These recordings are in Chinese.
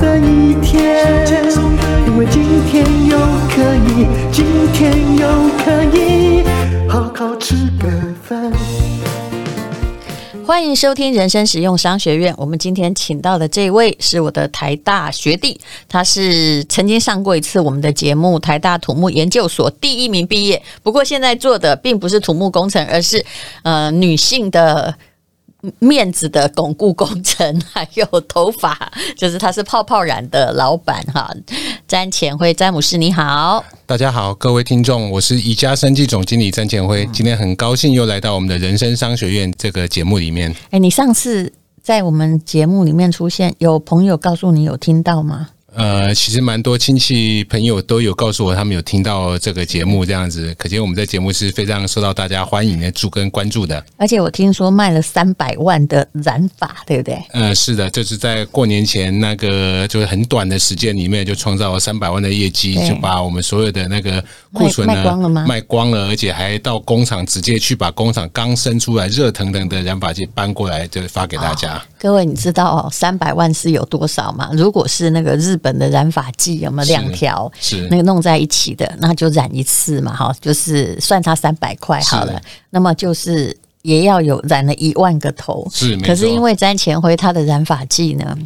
的一天，因为今天又可以，今天又可以好好吃个饭。欢迎收听人生实用商学院。我们今天请到的这位是我的台大学弟，他是曾经上过一次我们的节目，台大土木研究所第一名毕业。不过现在做的并不是土木工程，而是呃女性的。面子的巩固工程，还有头发，就是他是泡泡染的老板哈。詹前辉詹姆士你好，大家好，各位听众，我是宜家生技总经理詹前辉，今天很高兴又来到我们的人生商学院这个节目里面。哎，你上次在我们节目里面出现，有朋友告诉你有听到吗？呃，其实蛮多亲戚朋友都有告诉我，他们有听到这个节目这样子，可见我们在节目是非常受到大家欢迎的、注跟关注的。而且我听说卖了三百万的染发，对不对？呃，是的，就是在过年前那个就是很短的时间里面就创造了三百万的业绩，就把我们所有的那个库存呢卖光了吗？卖光了，而且还到工厂直接去把工厂刚生出来热腾腾的染发剂搬过来，就发给大家。哦、各位，你知道哦，三百万是有多少吗？如果是那个日本的染发剂有没有两条？是那个弄在一起的，那就染一次嘛，哈，就是算它三百块好了。那么就是也要有染了一万个头，是。可是因为詹前辉他的染发剂呢，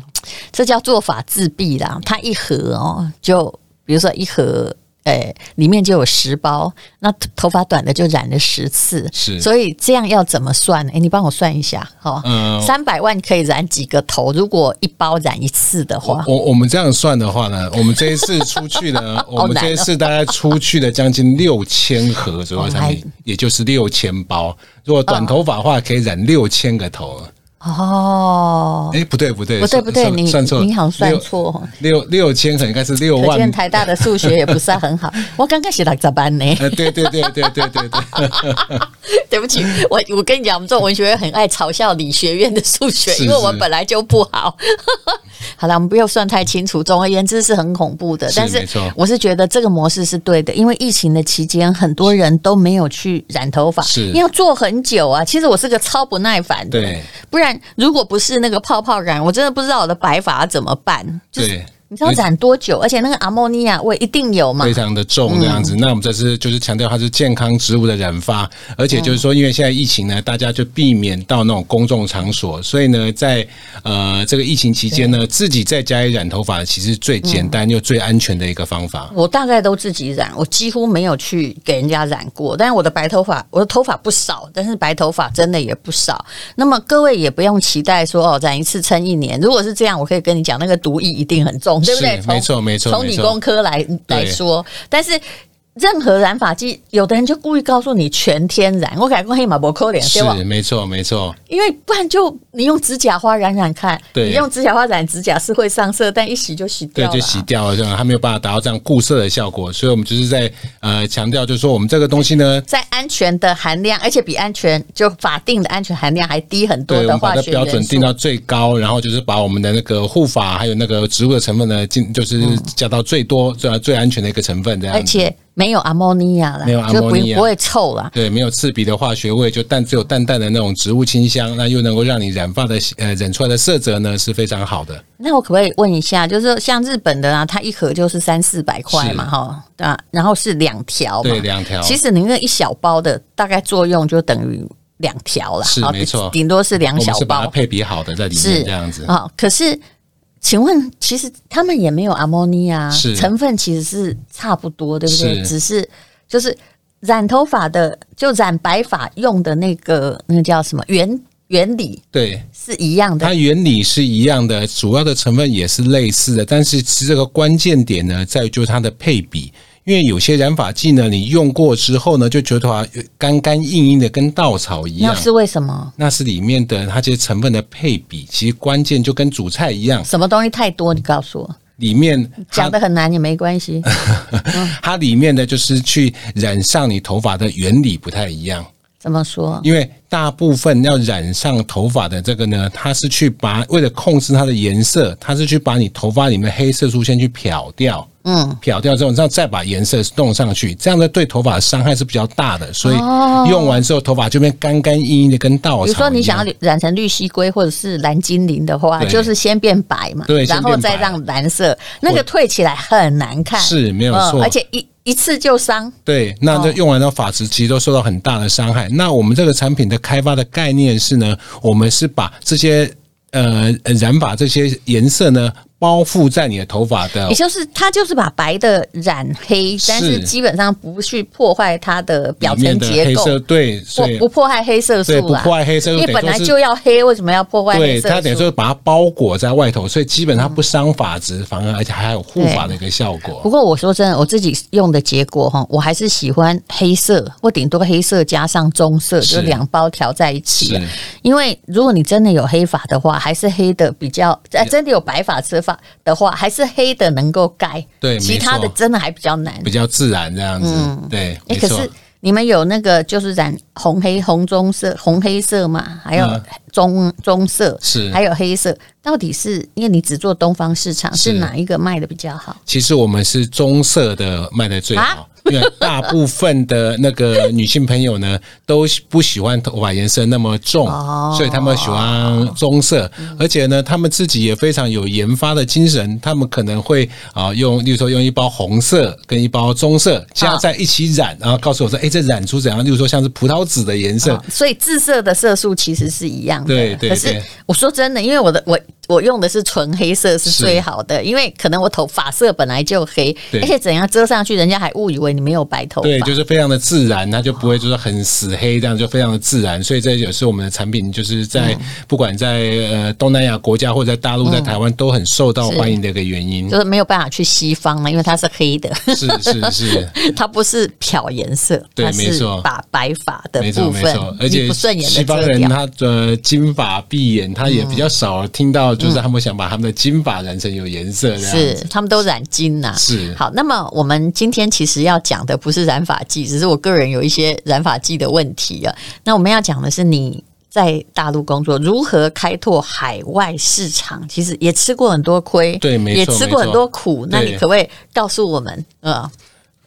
这叫做法自闭啦。他一盒哦，就比如说一盒。哎，里面就有十包，那头发短的就染了十次，是，所以这样要怎么算呢？哎，你帮我算一下，好，嗯，三百万可以染几个头？如果一包染一次的话，我我们这样算的话呢，我们这一次出去呢，我们这一次大概出去了将近六千盒左右产品，也就是六千包。如果短头发的话，可以染六千个头。哦，哎，不对不对，不对不对，你算错，你好像算错，六六千可应该是六万。可见台大的数学也不是很好，我刚开始来咋办呢？对对对对对对对，对不起，我我跟你讲，我们做文学院很爱嘲笑理学院的数学，因为我们本来就不好。好了，我们不要算太清楚。总而言之，是很恐怖的。但是，我是觉得这个模式是对的，因为疫情的期间，很多人都没有去染头发，是要做很久啊。其实我是个超不耐烦的，对，不然如果不是那个泡泡染，我真的不知道我的白发怎么办。对。你知道染多久？而且那个阿莫尼亚味一定有嘛？非常的重这样子。嗯、那我们这次就是强调它是健康植物的染发，而且就是说，因为现在疫情呢，大家就避免到那种公众场所，所以呢，在呃这个疫情期间呢，自己在家里染头发其实最简单又最安全的一个方法。我大概都自己染，我几乎没有去给人家染过。但是我的白头发，我的头发不少，但是白头发真的也不少。那么各位也不用期待说哦，染一次撑一年。如果是这样，我可以跟你讲，那个毒液一定很重。对不对？没错，没错。从理工科来来说，但是。任何染发剂，有的人就故意告诉你全天然，我改过黑马博扣脸，对吧？是，没错，没错。因为不然就你用指甲花染染看，对，你用指甲花染指甲是会上色，但一洗就洗掉了，对，就洗掉了，这样它没有办法达到这样固色的效果。所以我们就是在呃强调，就是说我们这个东西呢，在安全的含量，而且比安全就法定的安全含量还低很多的化学元素，把标准定到最高，然后就是把我们的那个护发还有那个植物的成分呢，进就是加到最多最最安全的一个成分这样，而且。没有阿莫尼亚了，没有阿莫尼亚，不会臭了。对，没有刺鼻的化学味，就淡只有淡淡的那种植物清香，那又能够让你染发的呃染出来的色泽呢是非常好的。那我可不可以问一下，就是像日本的啊，它一盒就是三四百块嘛，哈，对吧？然后是两条，对，两条。其实你那一小包的大概作用就等于两条了，是没错，顶多是两小包，是把它配比好的在里面这样子啊。可是。请问，其实他们也没有阿莫尼亚，成分其实是差不多，对不对？只是就是染头发的，就染白发用的那个那个叫什么原原理？对，是一样的。它原理是一样的，主要的成分也是类似的，但是其实这个关键点呢，在于就是它的配比。因为有些染发剂呢，你用过之后呢，就觉得头发干干硬硬的，跟稻草一样。那是为什么？那是里面的它这些成分的配比，其实关键就跟煮菜一样。什么东西太多？你告诉我。里面讲的很难也没关系。它里面的就是去染上你头发的原理不太一样。怎么说？因为大部分要染上头发的这个呢，它是去把为了控制它的颜色，它是去把你头发里面的黑色素先去漂掉。嗯，漂掉之后，然后再把颜色弄上去，这样的对头发的伤害是比较大的。所以用完之后，头发就变干干硬硬的，跟稻草。比如说你想要染成绿蜥龟或者是蓝精灵的话，就是先变白嘛，对，然后再让蓝色，那个褪起来很难看，是没有错，而且一。一次就伤，对，那这用完的发质其实都受到很大的伤害。那我们这个产品的开发的概念是呢，我们是把这些呃染发这些颜色呢。包覆在你的头发的，也就是它就是把白的染黑，但是基本上不去破坏它的表层结构，对，不不破坏黑色素啦，不破坏黑色素，因为本来就要黑，为什么要破坏黑色素？对，它等于说把它包裹在外头，所以基本上不伤发质，反而而且还有护发的一个效果。不过我说真的，我自己用的结果哈，我还是喜欢黑色，或顶多黑色加上棕色，就两包调在一起。因为如果你真的有黑发的话，还是黑的比较，哎真的有白发吃法的话，还是黑的能够盖，对，其他的真的还比较难，比较自然这样子，嗯、对。哎、欸，可是你们有那个就是染红黑红棕色红黑色嘛？还有棕棕色是，还有黑色，到底是因为你只做东方市场，是哪一个卖的比较好？其实我们是棕色的卖的最好。啊因为大部分的那个女性朋友呢，都不喜欢头发颜色那么重，所以他们喜欢棕色。而且呢，他们自己也非常有研发的精神，他们可能会啊用，例如说用一包红色跟一包棕色加在一起染，然后告诉我说，哎，这染出怎样？例如说像是葡萄紫的颜色。所以自色的色素其实是一样的。对对。可是我说真的，因为我的我。我用的是纯黑色是最好的，因为可能我头发色本来就黑，而且怎样遮上去，人家还误以为你没有白头发。对，就是非常的自然，它就不会就是很死黑，这样就非常的自然。所以这也是我们的产品，就是在不管在呃东南亚国家或者在大陆、在台湾都很受到欢迎的一个原因。就是没有办法去西方嘛，因为它是黑的。是是是，它不是漂颜色，对，没错，把白发的部分，而且不顺眼西方人他的金发碧眼，他也比较少听到，就是他们想把。他们的金发染成有颜色，是他们都染金呐、啊。是好，那么我们今天其实要讲的不是染发剂，只是我个人有一些染发剂的问题啊。那我们要讲的是你在大陆工作如何开拓海外市场，其实也吃过很多亏，对，没错，也吃过很多苦。那你可不可以告诉我们？呃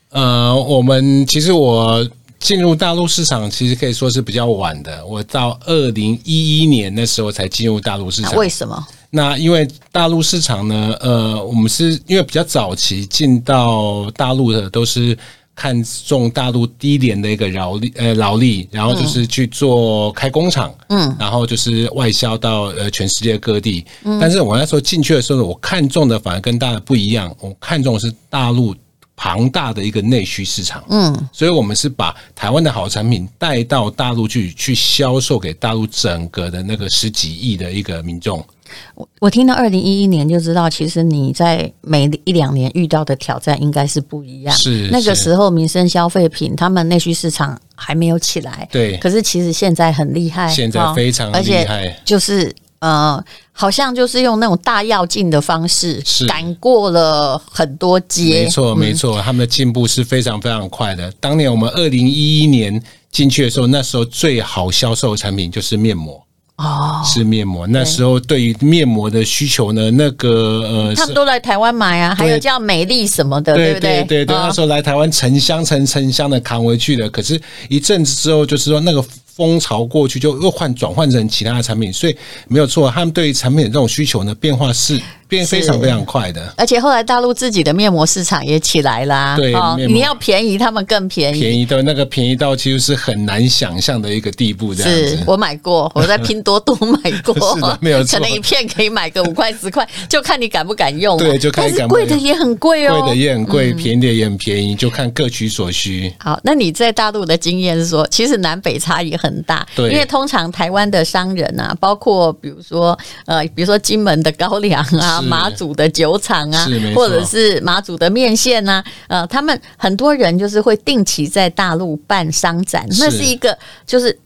呃，我们其实我进入大陆市场，其实可以说是比较晚的。我到二零一一年那时候才进入大陆市场，为什么？那因为大陆市场呢，呃，我们是因为比较早期进到大陆的，都是看中大陆低廉的一个劳力，呃，劳力，然后就是去做开工厂，嗯，然后就是外销到呃全世界各地。嗯，但是我那时候进去的时候，我看中的反而跟大家不一样，我看中的是大陆庞大的一个内需市场，嗯，所以我们是把台湾的好产品带到大陆去，去销售给大陆整个的那个十几亿的一个民众。我我听到二零一一年就知道，其实你在每一两年遇到的挑战应该是不一样。是那个时候民生消费品，他们内需市场还没有起来。对，可是其实现在很厉害，现在非常厉害，就是呃，好像就是用那种大跃进的方式，赶过了很多阶。没错，没错，他们的进步是非常非常快的。当年我们二零一一年进去的时候，那时候最好销售的产品就是面膜。哦，是面膜。那时候对于面膜的需求呢，那个呃，他们都来台湾买啊，还有叫美丽什么的，对不对？对对对，那时候来台湾成箱成成箱的扛回去的。可是，一阵子之后，就是说那个。风潮过去，就又换转换成其他的产品，所以没有错，他们对于产品的这种需求呢，变化是变非常非常快的。而且后来大陆自己的面膜市场也起来啦，对，你要便宜，他们更便宜，便宜到那个便宜到其实是很难想象的一个地步。这样子，我买过，我在拼多多买过，是的，没有错，可能一片可以买个五块十块，就看你敢不敢用。对，就看你敢不敢用。贵的也很贵哦，贵的也很贵，便宜的也很便宜，就看各取所需。好，那你在大陆的经验是说，其实南北差异很大，对，因为。通常台湾的商人啊，包括比如说呃，比如说金门的高粱啊，啊，马祖的酒厂啊，或者是马祖的面线啊，呃，他们很多人就是会定期在大陆办商展，那是一个就是。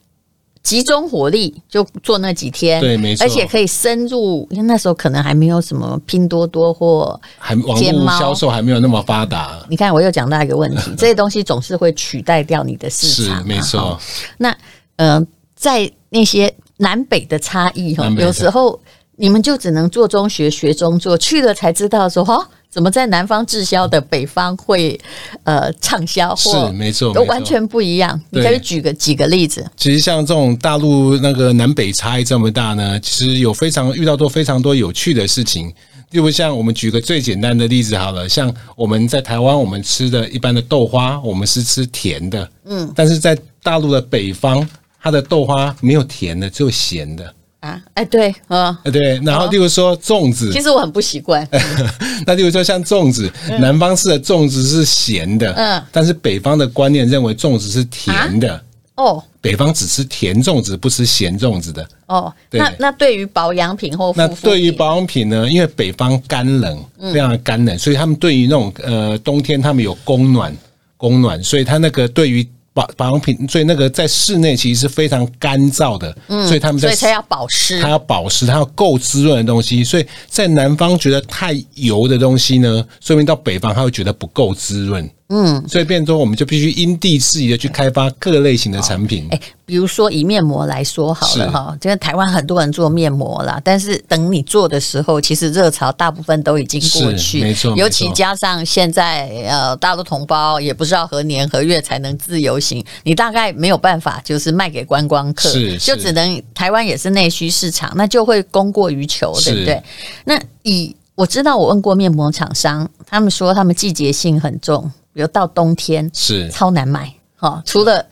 集中火力就做那几天，对，没错，而且可以深入，因为那时候可能还没有什么拼多多或还网络销售还没有那么发达。你看，我又讲到一个问题，这些东西总是会取代掉你的市场，是没错。那呃，在那些南北的差异哈，有时候你们就只能做中学，学中做，去了才知道说哦。怎么在南方滞销的北方会呃畅销？是没错，都完全不一样。你可以举个几个例子。其实像这种大陆那个南北差异这么大呢，其实有非常遇到多非常多有趣的事情。例如像我们举个最简单的例子好了，像我们在台湾我们吃的一般的豆花，我们是吃甜的，嗯，但是在大陆的北方，它的豆花没有甜的，只有咸的。啊，哎，对，嗯，对，然后例如说粽子，其实我很不习惯。那例如说像粽子，南方式的粽子是咸的，嗯，但是北方的观念认为粽子是甜的，哦，北方只吃甜粽子，不吃咸粽子的，哦，那那对于保养品或那对于保养品呢？因为北方干冷，非常的干冷，所以他们对于那种呃冬天他们有供暖，供暖，所以他那个对于。保保养品，所以那个在室内其实是非常干燥的，嗯，所以他们在所以它要保湿，它要保湿，它要够滋润的东西。所以在南方觉得太油的东西呢，说明到北方他会觉得不够滋润。嗯，所以变多我们就必须因地制宜的去开发各类型的产品。哎、欸，比如说以面膜来说好了哈，因为台湾很多人做面膜啦，但是等你做的时候，其实热潮大部分都已经过去，没错。尤其加上现在呃，大陆同胞也不知道何年何月才能自由行，你大概没有办法就是卖给观光客，是，就只能台湾也是内需市场，那就会供过于求，对不对？那以我知道，我问过面膜厂商，他们说他们季节性很重。比如到冬天是超难买哈，除了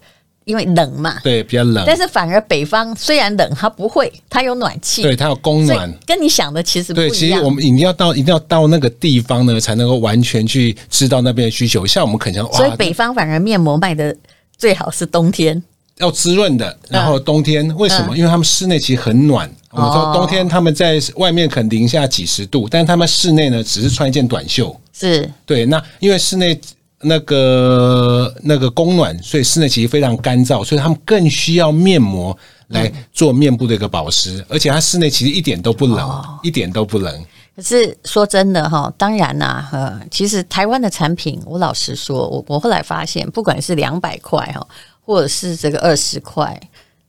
因为冷嘛，对，比较冷。但是反而北方虽然冷，它不会，它有暖气，对，它有供暖，跟你想的其实不一样。对，其实我们一定要到一定要到那个地方呢，才能够完全去知道那边的需求。像我们可能，所以北方反而面膜卖的最好是冬天，要滋润的。然后冬天、嗯、为什么？因为他们室内其实很暖。嗯、我们说冬天他们在外面可能零下几十度，但是他们室内呢，只是穿一件短袖。是对，那因为室内。那个那个供暖，所以室内其实非常干燥，所以他们更需要面膜来做面部的一个保湿，而且它室内其实一点都不冷，哦、一点都不冷。可是说真的哈，当然呐，呃，其实台湾的产品，我老实说，我我后来发现，不管是两百块哈，或者是这个二十块。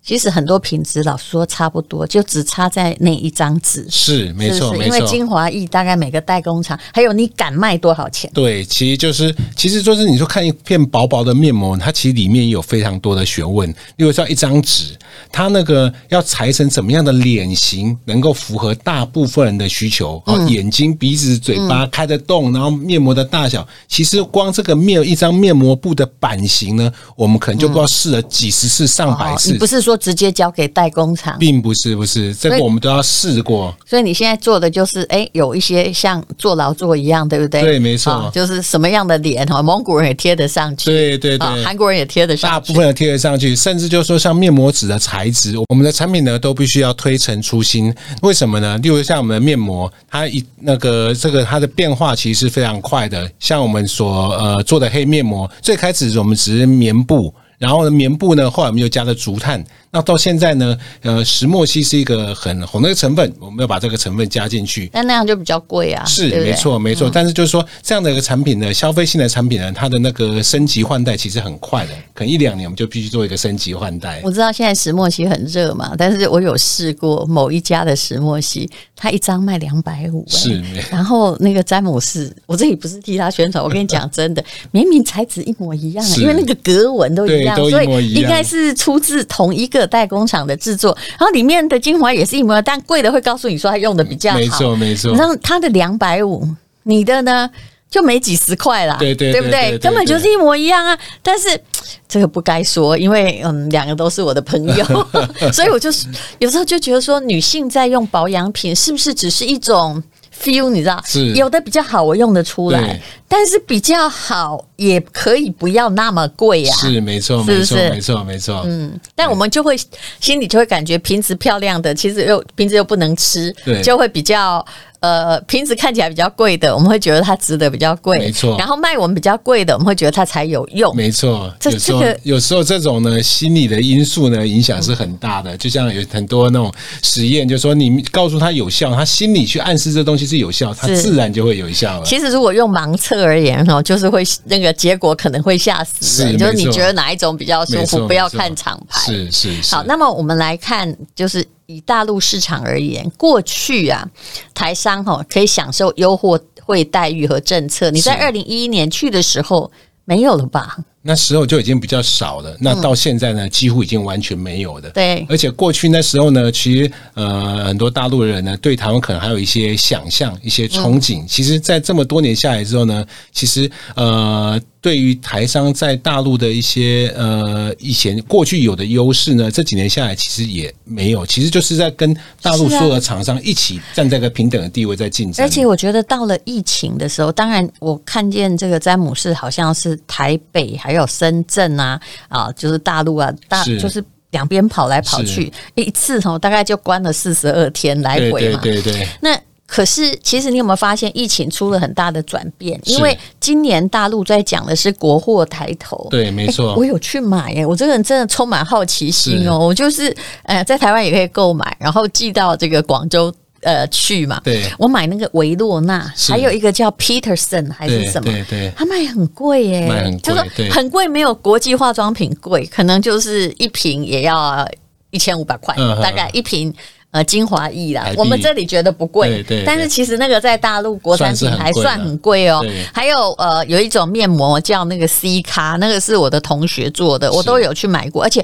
其实很多品质，老实说差不多，就只差在那一张纸。是没错，没错。因为精华液大概每个代工厂，还有你敢卖多少钱？对，其实就是，其实就是你说看一片薄薄的面膜，它其实里面也有非常多的学问。例如像一张纸，它那个要裁成怎么样的脸型，能够符合大部分人的需求？哦、嗯，眼睛、鼻子、嘴巴开得动，然后面膜的大小，其实光这个面一张面膜布的版型呢，我们可能就不知道试了几十次、上百次。你不是说？直接交给代工厂，并不是不是，这个我们都要试过。所以你现在做的就是，哎，有一些像做劳作一样，对不对？对，没错，就是什么样的脸哈，蒙古人也贴得上去，对对对，韩国人也贴得上去，大部分的贴得上去，甚至就是说像面膜纸的材质，我们的产品呢都必须要推陈出新。为什么呢？例如像我们的面膜，它一那个这个它的变化其实是非常快的。像我们所呃做的黑面膜，最开始我们只是棉布，然后呢棉布呢后来我们又加了竹炭。那到现在呢？呃，石墨烯是一个很红的成分，我们要把这个成分加进去。但那样就比较贵啊。是，没错，没错。但是就是说，这样的一个产品呢，消费性的产品呢，它的那个升级换代其实很快的，可能一两年我们就必须做一个升级换代。我知道现在石墨烯很热嘛，但是我有试过某一家的石墨烯，它一张卖两百五。是。然后那个詹姆士，我这里不是替他宣传，我跟你讲 真的，明明材质一模一样，因为那个格纹都一样，都一模一样，所以应该是出自同一个。代工厂的制作，然后里面的精华也是一模一样，但贵的会告诉你说它用的比较好，没错没错。然后它的两百五，你的呢就没几十块啦，对对对不对？根本就是一模一样啊！但是这个不该说，因为嗯，两个都是我的朋友，所以我就是有时候就觉得说，女性在用保养品是不是只是一种 feel？你知道，是有的比较好，我用得出来，但是比较好。也可以不要那么贵呀，是没错，没错，没错，没错。嗯，但我们就会心里就会感觉瓶子漂亮的，其实又瓶子又不能吃，对，就会比较。呃，瓶子看起来比较贵的，我们会觉得它值得比较贵，没错。然后卖我们比较贵的，我们会觉得它才有用，没错。这这个有时候这种呢，心理的因素呢，影响是很大的。就像有很多那种实验，就是说你告诉他有效，他心里去暗示这东西是有效，他自然就会有效了。其实如果用盲测而言哈，就是会那个结果可能会吓死人，就是你觉得哪一种比较舒服，不要看厂牌。是是是。好，那么我们来看，就是。以大陆市场而言，过去啊，台商哈可以享受优惠待遇和政策。你在二零一一年去的时候没有了吧？那时候就已经比较少了，那到现在呢，嗯、几乎已经完全没有的。对，而且过去那时候呢，其实呃，很多大陆人呢，对台湾可能还有一些想象、一些憧憬。嗯、其实，在这么多年下来之后呢，其实呃，对于台商在大陆的一些呃以前过去有的优势呢，这几年下来其实也没有。其实就是在跟大陆所有的厂商一起站在一个平等的地位在竞争。而且我觉得到了疫情的时候，当然我看见这个詹姆士好像是台北还。还有深圳啊啊，就是大陆啊，大是就是两边跑来跑去，一次哦，大概就关了四十二天来回嘛。对对，对对。那可是，其实你有没有发现，疫情出了很大的转变？因为今年大陆在讲的是国货抬头。对，没错。我有去买耶，我这个人真的充满好奇心哦。是我就是呃，在台湾也可以购买，然后寄到这个广州。呃，去嘛？对，我买那个维洛纳，还有一个叫 Peterson 还是什么？对对，它卖很贵耶，卖很贵，就是很贵，没有国际化妆品贵，可能就是一瓶也要一千五百块，大概一瓶呃精华液啦。我们这里觉得不贵，对，但是其实那个在大陆国产品还算很贵哦。还有呃，有一种面膜叫那个 C 卡，那个是我的同学做的，我都有去买过，而且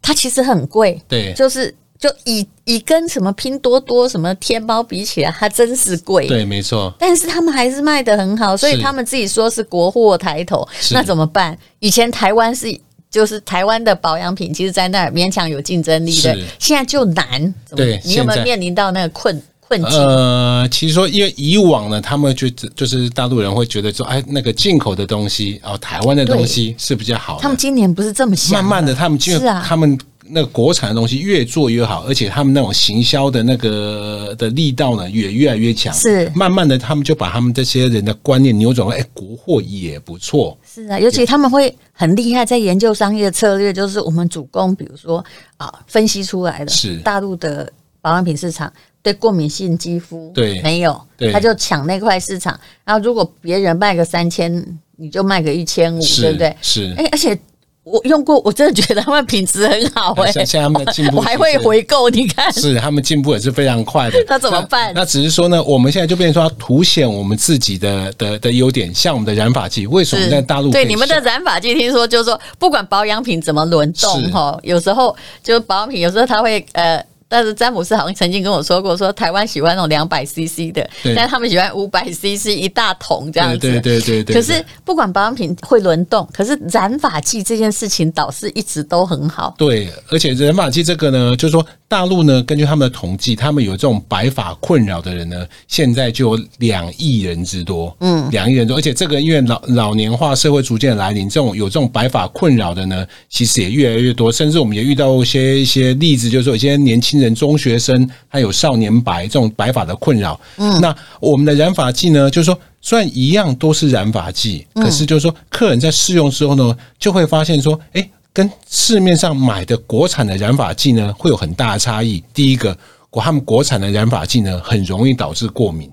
它其实很贵，对，就是。就以以跟什么拼多多、什么天猫比起来，它真是贵。对，没错。但是他们还是卖的很好，所以他们自己说是国货抬头。那怎么办？以前台湾是就是台湾的保养品，其实在那儿勉强有竞争力的。现在就难。对，你有没有面临到那个困困境？呃，其实说，因为以往呢，他们就就是大陆人会觉得说，哎，那个进口的东西哦，台湾的东西是比较好的。他们今年不是这么想。慢慢的，他们就是啊，他们。那个国产的东西越做越好，而且他们那种行销的那个的力道呢，也越来越强。是，慢慢的，他们就把他们这些人的观念扭转为，哎，国货也不错。是啊，尤其他们会很厉害，在研究商业策略，就是我们主攻，比如说啊，分析出来的，是大陆的保养品市场对过敏性肌肤对没有，他就抢那块市场。然后如果别人卖个三千，你就卖个一千五，对不对？是，哎，而且。我用过，我真的觉得他们品质很好哎、欸。现在他们的进步，我还会回购。你看，是他们进步也是非常快的。那怎么办？那只是说呢，我们现在就变成说要凸显我们自己的的的优点，像我们的染发剂，为什么在大陆？对你们的染发剂，听说就是说，不管保养品怎么轮动哈，有时候就保养品，有时候它会呃。但是詹姆斯好像曾经跟我说过，说台湾喜欢那种两百 CC 的，对但他们喜欢五百 CC 一大桶这样子。对对对对。可是不管保养品会轮动，可是染发剂这件事情倒是一直都很好。对，而且染发剂这个呢，就是说大陆呢，根据他们的统计，他们有这种白发困扰的人呢，现在就有两亿人之多。嗯，两亿人多，而且这个因为老老年化社会逐渐来临，这种有这种白发困扰的呢，其实也越来越多，甚至我们也遇到一些一些例子，就是说有些年轻。新人、中学生，还有少年白这种白发的困扰。嗯，那我们的染发剂呢，就是说，虽然一样都是染发剂，可是就是说，客人在试用之后呢，就会发现说，哎，跟市面上买的国产的染发剂呢，会有很大的差异。第一个，国他们国产的染发剂呢，很容易导致过敏。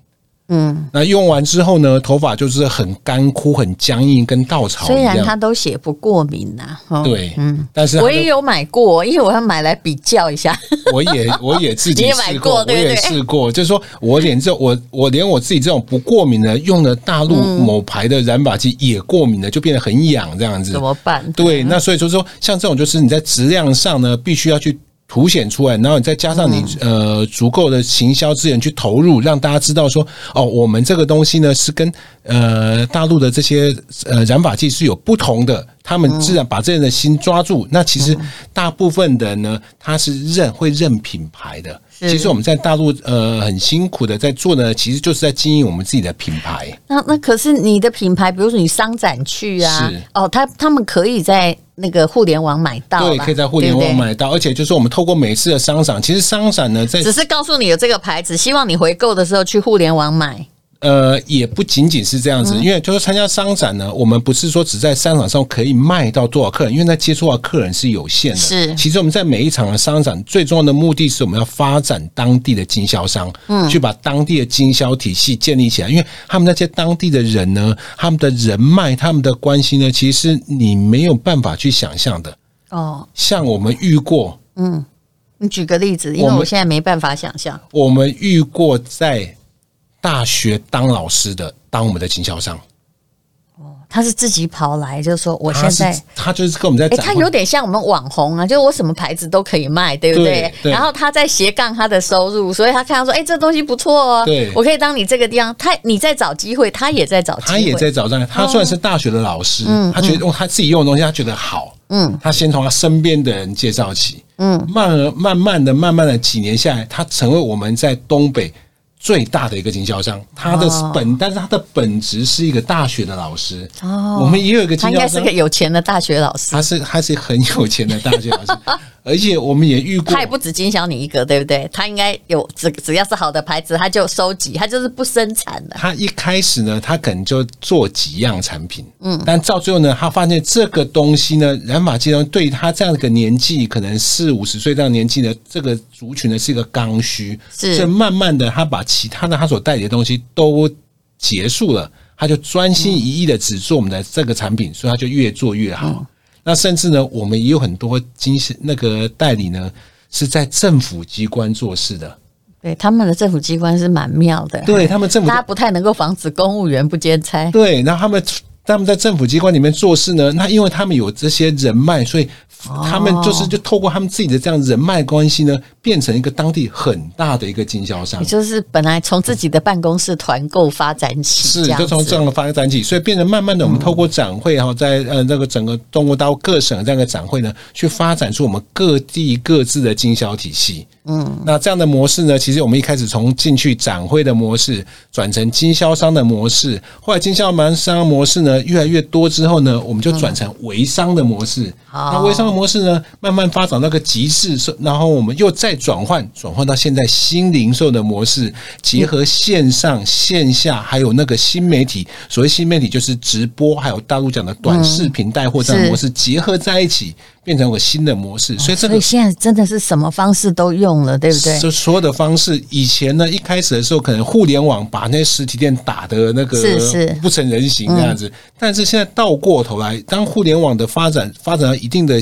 嗯，那用完之后呢，头发就是很干枯、很僵硬，跟稻草一样。虽然它都写不过敏呐、啊，对，嗯，但是我也有买过，因为我要买来比较一下。我也我也自己 试过，我也试过，就是说我连这我我连我自己这种不过敏的，用了大陆某牌的染发剂也过敏了，就变得很痒这样子。怎么办？对，那所以就是说，像这种就是你在质量上呢，必须要去。凸显出来，然后你再加上你呃足够的行销资源去投入，让大家知道说哦，我们这个东西呢是跟呃大陆的这些呃染发剂是有不同的，他们自然把这人的心抓住。那其实大部分的呢，他是认会认品牌的。其实我们在大陆呃很辛苦的在做呢，其实就是在经营我们自己的品牌。那那可是你的品牌，比如说你商展去啊，是哦，他他们可以在那个互联网买到，对，可以在互联网买到，对对，而且就是我们透过每次的商展，其实商展呢在只是告诉你有这个牌子，希望你回购的时候去互联网买。呃，也不仅仅是这样子，因为就是参加商展呢，我们不是说只在商场上可以卖到多少客人，因为那接触到客人是有限的。是，其实我们在每一场的商展，最重要的目的是我们要发展当地的经销商，嗯，去把当地的经销体系建立起来，因为他们那些当地的人呢，他们的人脉、他们的关系呢，其实你没有办法去想象的。哦，像我们遇过，嗯，你举个例子，因为我现在没办法想象。我们遇过在。大学当老师的，当我们的经销商。哦，他是自己跑来，就是说我现在他，他就是跟我们在，哎，他有点像我们网红啊，就是我什么牌子都可以卖，对不对？然后他在斜杠他的收入，所以他看到说，哎，这东西不错哦，对，我可以当你这个地方。他你在找机会，他也在找他也在找这样。他虽然是大学的老师，嗯，他觉得用他自己用的东西，他觉得好，嗯，他先从他身边的人介绍起，嗯，慢而慢慢的、慢慢的几年下来，他成为我们在东北。最大的一个经销商，他的本，但是他的本职是一个大学的老师。哦，我们也有一个经销商，他应该是个有钱的大学老师。他是，他是很有钱的大学老师。而且我们也遇过，他也不止经销你一个，对不对？他应该有只只要是好的牌子，他就收集，他就是不生产的。他一开始呢，他可能就做几样产品，嗯，但到最后呢，他发现这个东西呢，染发剂呢，对于他这样的一个年纪，可能四五十岁这样年纪的这个族群呢，是一个刚需，是，所以慢慢的，他把其他的他所代理的东西都结束了，他就专心一意的只做我们的这个产品，嗯、所以他就越做越好。嗯那甚至呢，我们也有很多经销那个代理呢，是在政府机关做事的。对，他们的政府机关是蛮妙的。对他们政府，他不太能够防止公务员不兼差。对，那他们他们在政府机关里面做事呢，那因为他们有这些人脉，所以。他们就是就透过他们自己的这样人脉关系呢，变成一个当地很大的一个经销商。也就是本来从自己的办公室团购发展起，是就从这样的发展起，所以变成慢慢的，我们透过展会哈，在呃那个整个中国大陆各省这样的展会呢，去发展出我们各地各自的经销体系。嗯，那这样的模式呢，其实我们一开始从进去展会的模式转成经销商的模式，后来经销商模式呢越来越多之后呢，我们就转成微商的模式。那微商的模式呢，慢慢发展到个集市，然后我们又再转换，转换到现在新零售的模式，结合线上、线下，还有那个新媒体。所谓新媒体，就是直播，还有大陆讲的短视频带货这样的模式结合在一起。变成个新的模式，所以这个所以现在真的是什么方式都用了，对不对？就所有的方式，以前呢，一开始的时候，可能互联网把那些实体店打的那个不成人形这样子，但是现在倒过头来，当互联网的发展发展到一定的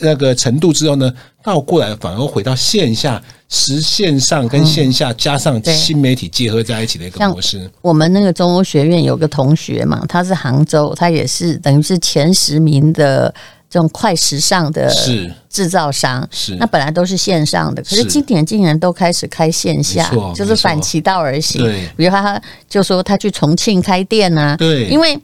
那个程度之后呢，倒过来反而回到线下，实线上跟线下加上新媒体结合在一起的一个模式。我们那个中欧学院有个同学嘛，他是杭州，他也是等于是前十名的。这种快时尚的制造商，是。那本来都是线上的，可是今年竟然都开始开线下，就是反其道而行。对，比如他就说他去重庆开店呢、啊，对，因为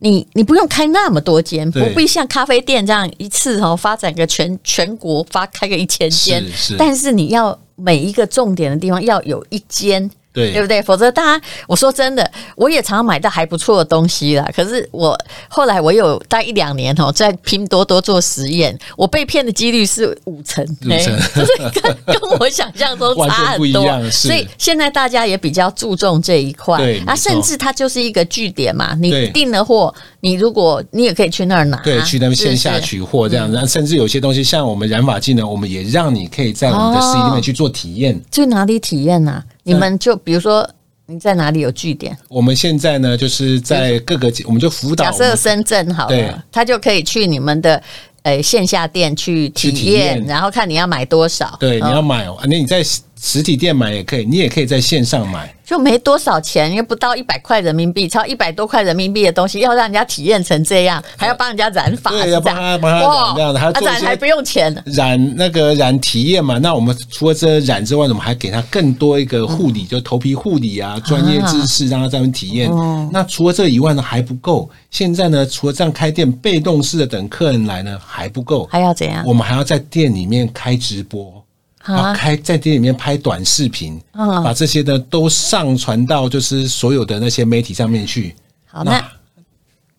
你你不用开那么多间，不必像咖啡店这样一次哦发展个全全国发开个一千间，但是你要每一个重点的地方要有一间。对，对不对？否则，大家我说真的，我也常常买到还不错的东西啦。可是我后来我有待一两年哦，在拼多多做实验，我被骗的几率是五成，五成，就是跟跟我想象中差很多。所以现在大家也比较注重这一块。对，啊，甚至它就是一个据点嘛。你订了货，你如果你也可以去那儿拿，对，去那边线下取货这样子。然后甚至有些东西，像我们染发剂呢，我们也让你可以在我们的实体里面去做体验。去哪里体验呢？你们就比如说你在哪里有据点？我们现在呢，就是在各个，我们就辅导。假设深圳好了，他就可以去你们的呃线下店去体验，然后看你要买多少。对，你要买，那你在实体店买也可以，你也可以在线上买。就没多少钱，又不到一百块人民币，超一百多块人民币的东西，要让人家体验成这样，还要帮人家染发，对，要帮他帮他染这样的，他染还不用钱，染那个染体验嘛。那我们除了这染之外，我们还给他更多一个护理，就头皮护理啊，专业知识让他在那边体验。那除了这以外呢，还不够。现在呢，除了这样开店，被动式的等客人来呢还不够，还要怎样？我们还要在店里面开直播。啊，开在店里面拍短视频，啊，把这些呢都上传到就是所有的那些媒体上面去。好，那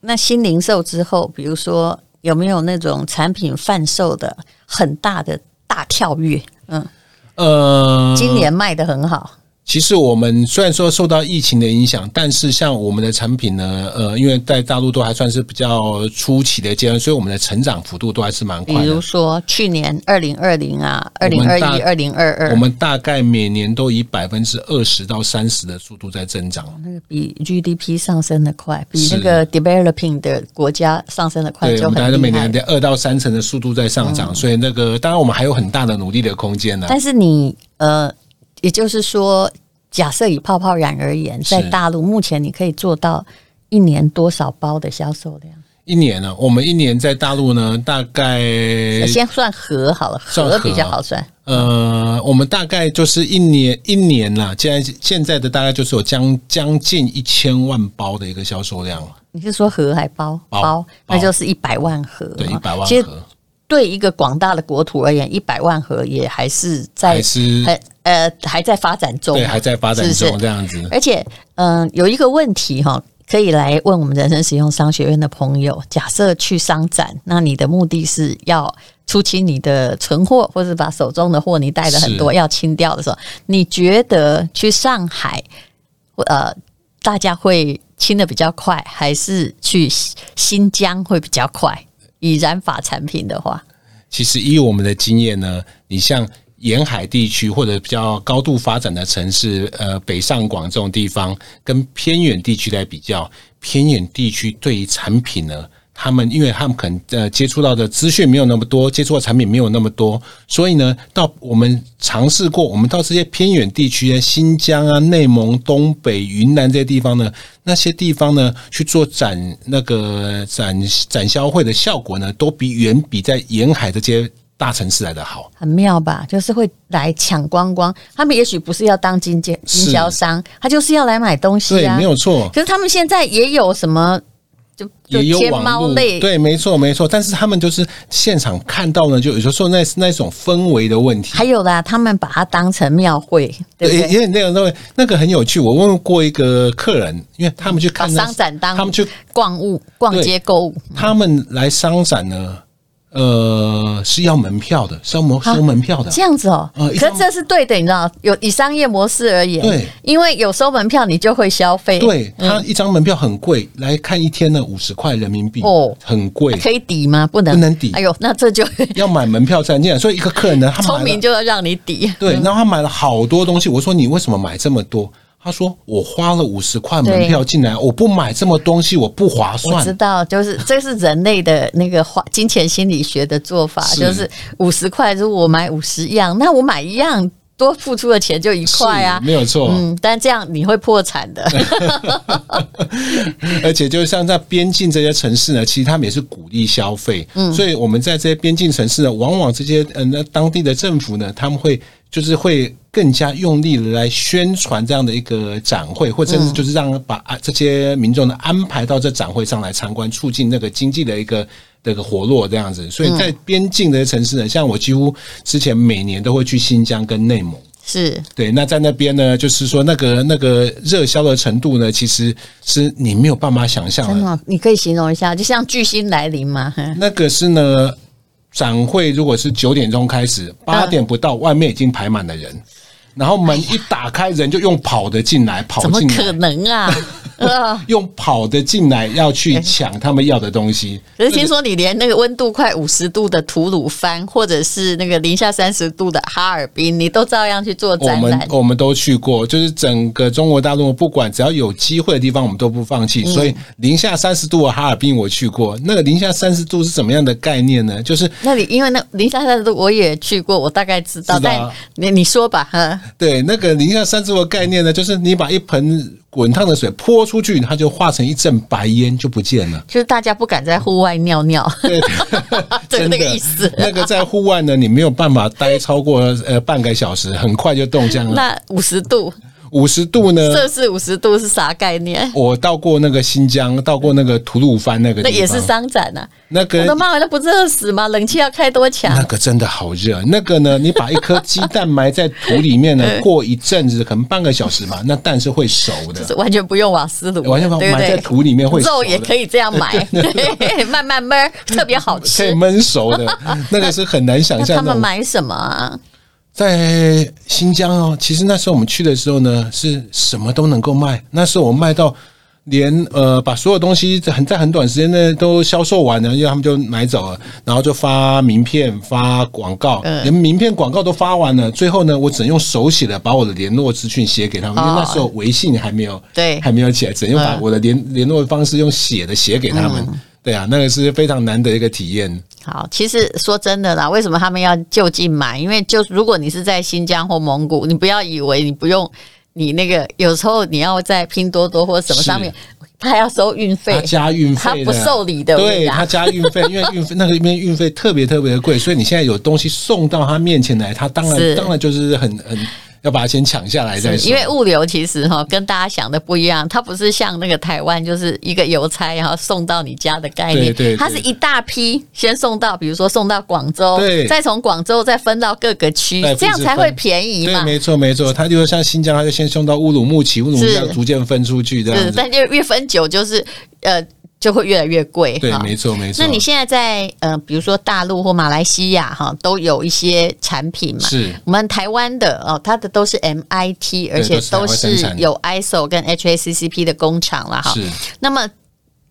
那新零售之后，比如说有没有那种产品贩售的很大的大跳跃？嗯，呃，今年卖的很好。其实我们虽然说受到疫情的影响，但是像我们的产品呢，呃，因为在大陆都还算是比较初期的阶段，所以我们的成长幅度都还是蛮快的。比如说去年二零二零啊，二零二一、二零二二，我们大概每年都以百分之二十到三十的速度在增长。那个比 GDP 上升的快，比那个 developing 的国家上升的快，就很厉害。对，我们大概每年的二到三成的速度在上涨，嗯、所以那个当然我们还有很大的努力的空间呢。但是你呃。也就是说，假设以泡泡染而言，在大陆目前你可以做到一年多少包的销售量？一年呢？我们一年在大陆呢，大概先算盒好了，盒比较好算。呃，我们大概就是一年一年啦，现在现在的大概就是有将将近一千万包的一个销售量。你是说盒还包包？包那就是一百万盒。对，一百万盒。对一个广大的国土而言，一百万盒也还是在还是还呃还在发展中，对，还在发展中是是这样子。而且，嗯、呃，有一个问题哈，可以来问我们人生实用商学院的朋友。假设去商展，那你的目的是要出清你的存货，或者把手中的货你带了很多要清掉的时候，你觉得去上海，呃，大家会清的比较快，还是去新疆会比较快？以染发产品的话，其实以我们的经验呢，你像沿海地区或者比较高度发展的城市，呃，北上广这种地方，跟偏远地区来比较，偏远地区对于产品呢。他们因为他们可能呃接触到的资讯没有那么多，接触的产品没有那么多，所以呢，到我们尝试过，我们到这些偏远地区，新疆啊、内蒙、东北、云南这些地方呢，那些地方呢去做展那个展展销会的效果呢，都比远比在沿海这些大城市来的好。很妙吧？就是会来抢光光。他们也许不是要当经经经销商，他就是要来买东西啊，对，没有错。可是他们现在也有什么？也有网络，对，没错，没错。但是他们就是现场看到呢，就有时候那那种氛围的问题。还有啦，他们把它当成庙会，对不对？因为那个那个那个很有趣。我问过一个客人，因为他们去看商展，当他们去逛物、逛街购物，他们来商展呢。呃，是要门票的，是要门收门票的，这样子哦。呃，可是这是对的，你知道，有以商业模式而言，对，因为有收门票，你就会消费。对，他一张门票很贵，来看一天呢，五十块人民币哦，很贵。可以抵吗？不能，不能抵。哎呦，那这就 要买门票才能进来。所以一个客人呢，他聪明就要让你抵。对，然后他买了好多东西。我说你为什么买这么多？他说：“我花了五十块门票进来，我不买这么东西，我不划算。”我知道，就是这是人类的那个花金钱心理学的做法，是就是五十块，如果我买五十样，那我买一样多付出的钱就一块啊，没有错。嗯，但这样你会破产的。而且，就像在边境这些城市呢，其实他们也是鼓励消费，嗯，所以我们在这些边境城市呢，往往这些嗯那当地的政府呢，他们会。就是会更加用力的来宣传这样的一个展会，或者是就是让把这些民众呢安排到这展会上来参观，促进那个经济的一个这个活络这样子。所以在边境的城市呢，像我几乎之前每年都会去新疆跟内蒙，是对。那在那边呢，就是说那个那个热销的程度呢，其实是你没有办法想象的。真的，你可以形容一下，就像巨星来临吗？那个是呢。展会如果是九点钟开始，八点不到，外面已经排满了人，然后门一打开，人就用跑的进来，跑进来，怎么可能啊？用跑的进来要去抢他们要的东西。可是听说你连那个温度快五十度的吐鲁番，或者是那个零下三十度的哈尔滨，你都照样去做展览。我们我们都去过，就是整个中国大陆，不管只要有机会的地方，我们都不放弃。所以零下三十度的哈尔滨我去过，那个零下三十度是怎么样的概念呢？就是那里，因为那零下三十度我也去过，我大概知道。但你你说吧，哈。对，那个零下三十度的概念呢，就是你把一盆。滚烫的水泼出去，它就化成一阵白烟，就不见了。就是大家不敢在户外尿尿，对，就是那个意思。那个在户外呢，你没有办法待超过呃半个小时，很快就冻僵了。那五十度，五十度呢？摄氏五十度是啥概念？我到过那个新疆，到过那个吐鲁番那个，那也是商展呐。那个我的妈呀，那不热死吗？冷气要开多强？那个真的好热。那个呢，你把一颗鸡蛋埋在土里面呢，过一阵子，可能半个小时嘛，那蛋是会熟的，就是完全不用瓦斯炉，完全埋在土里面会熟。肉也可以这样埋，慢慢焖，特别好吃，可以焖熟的。那个是很难想象。他们买什么啊？在新疆哦，其实那时候我们去的时候呢，是什么都能够卖。那时候我卖到连呃，把所有东西在很在很短时间内都销售完了，因为他们就买走了，然后就发名片、发广告，连名片广告都发完了。最后呢，我只能用手写的把我的联络资讯写给他们，因为那时候微信还没有对，还没有起来，只能用把我的联联络方式用写的写给他们。对啊，那个是非常难得一个体验。好，其实说真的啦，为什么他们要就近买？因为就如果你是在新疆或蒙古，你不要以为你不用你那个，有时候你要在拼多多或什么上面，他还要收运费，他加运费，他不受理的。对，他加运费，因为运费那个边运费特别特别的贵，所以你现在有东西送到他面前来，他当然当然就是很很。要把它先抢下来再说。因为物流其实哈跟大家想的不一样，它不是像那个台湾就是一个邮差然后送到你家的概念，对对，它是一大批先送到，比如说送到广州，对，再从广州再分到各个区，这样才会便宜嘛。对，没错没错，它就是像新疆，它就先送到乌鲁木齐，乌鲁木齐要逐渐分出去这样子。但就越分久就是呃。就会越来越贵，对，没错没错。那你现在在呃，比如说大陆或马来西亚哈，都有一些产品嘛。是，我们台湾的哦，它的都是 MIT，而且都是有 ISO 跟 HACCP 的工厂了哈。是。那么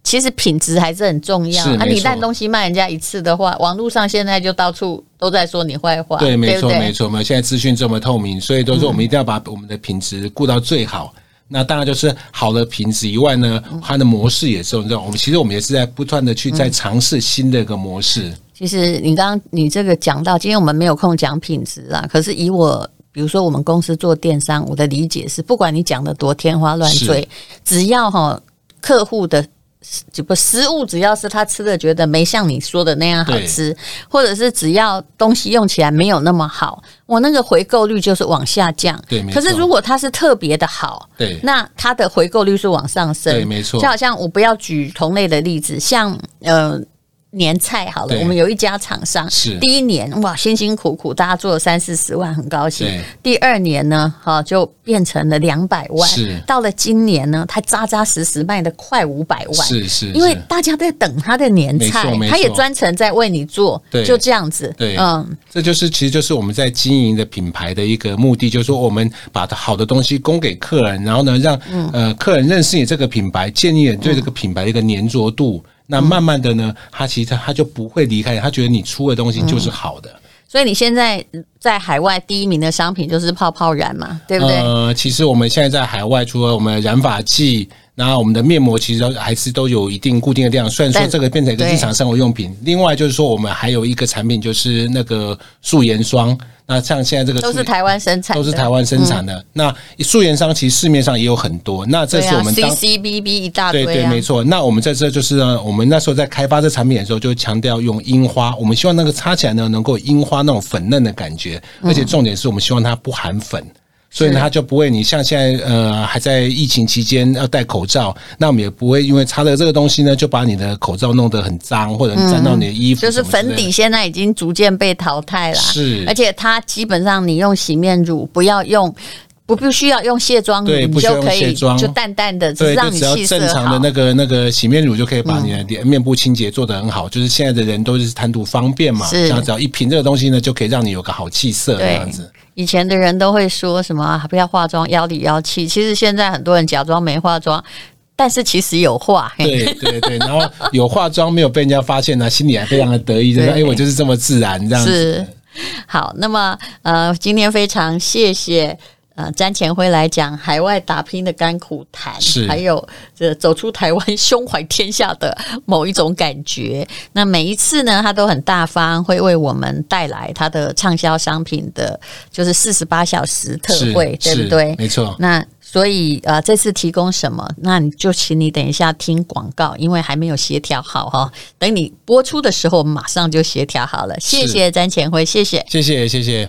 其实品质还是很重要。那你烂东西卖人家一次的话，网络上现在就到处都在说你坏话。对，没错没错。我们现在资讯这么透明，所以都说我们一定要把我们的品质顾到最好。那当然就是好的品质以外呢，它的模式也是这种。我们其实我们也是在不断的去在尝试新的一个模式。其实你刚刚你这个讲到，今天我们没有空讲品质啦。可是以我比如说我们公司做电商，我的理解是，不管你讲的多天花乱坠，只要哈客户的。就不食物，只要是他吃的觉得没像你说的那样好吃，或者是只要东西用起来没有那么好，我那个回购率就是往下降。对，可是如果它是特别的好，对，那它的回购率是往上升。对，没错。就好像我不要举同类的例子，像呃。年菜好了，我们有一家厂商，是第一年哇，辛辛苦苦大家做了三四十万，很高兴。第二年呢，哈就变成了两百万。是到了今年呢，他扎扎实实卖的快五百万。是是，因为大家在等他的年菜，他也专程在为你做，就这样子。对，嗯，这就是其实就是我们在经营的品牌的一个目的，就是说我们把好的东西供给客人，然后呢，让呃客人认识你这个品牌，建立对这个品牌的一个粘着度。那慢慢的呢，他其实他就不会离开，他觉得你出的东西就是好的。嗯，所以你现在在海外第一名的商品就是泡泡染嘛，对不对？呃，其实我们现在在海外，除了我们染发剂。然后我们的面膜其实还是都有一定固定的量，虽然说这个变成一个日常生活用品。另外就是说，我们还有一个产品就是那个素颜霜。那像现在这个都是台湾生产，都是台湾生产的。那素颜霜其实市面上也有很多。那这是我们 CCBB 一大堆，对对，没错。那我们在这就是呢，我们那时候在开发这产品的时候，就强调用樱花。我们希望那个擦起来呢，能够樱花那种粉嫩的感觉，而且重点是我们希望它不含粉。所以呢，它就不会，你像现在呃还在疫情期间要戴口罩，那我们也不会因为擦了这个东西呢，就把你的口罩弄得很脏，或者沾到你的衣服。就是粉底现在已经逐渐被淘汰了，是，而且它基本上你用洗面乳不要用。不不需要用卸妆乳，对，不需要用卸妆，就淡淡的，对，就只要正常的那个那个洗面乳就可以把你的脸面部清洁做得很好。就是现在的人都是贪图方便嘛，是，只要一瓶这个东西呢，就可以让你有个好气色这样子。以前的人都会说什么不要化妆，妖里妖气。其实现在很多人假装没化妆，但是其实有化。对对对，然后有化妆没有被人家发现呢，心里还非常的得意，就是 哎，我就是这么自然这样子。是。好，那么呃，今天非常谢谢。呃，詹前辉来讲海外打拼的甘苦谈，是还有这走出台湾 胸怀天下的某一种感觉。那每一次呢，他都很大方，会为我们带来他的畅销商品的，就是四十八小时特惠，对不对？没错。那所以呃，这次提供什么？那你就请你等一下听广告，因为还没有协调好哈。等你播出的时候，马上就协调好了。谢谢詹前辉，谢谢，谢谢，谢谢。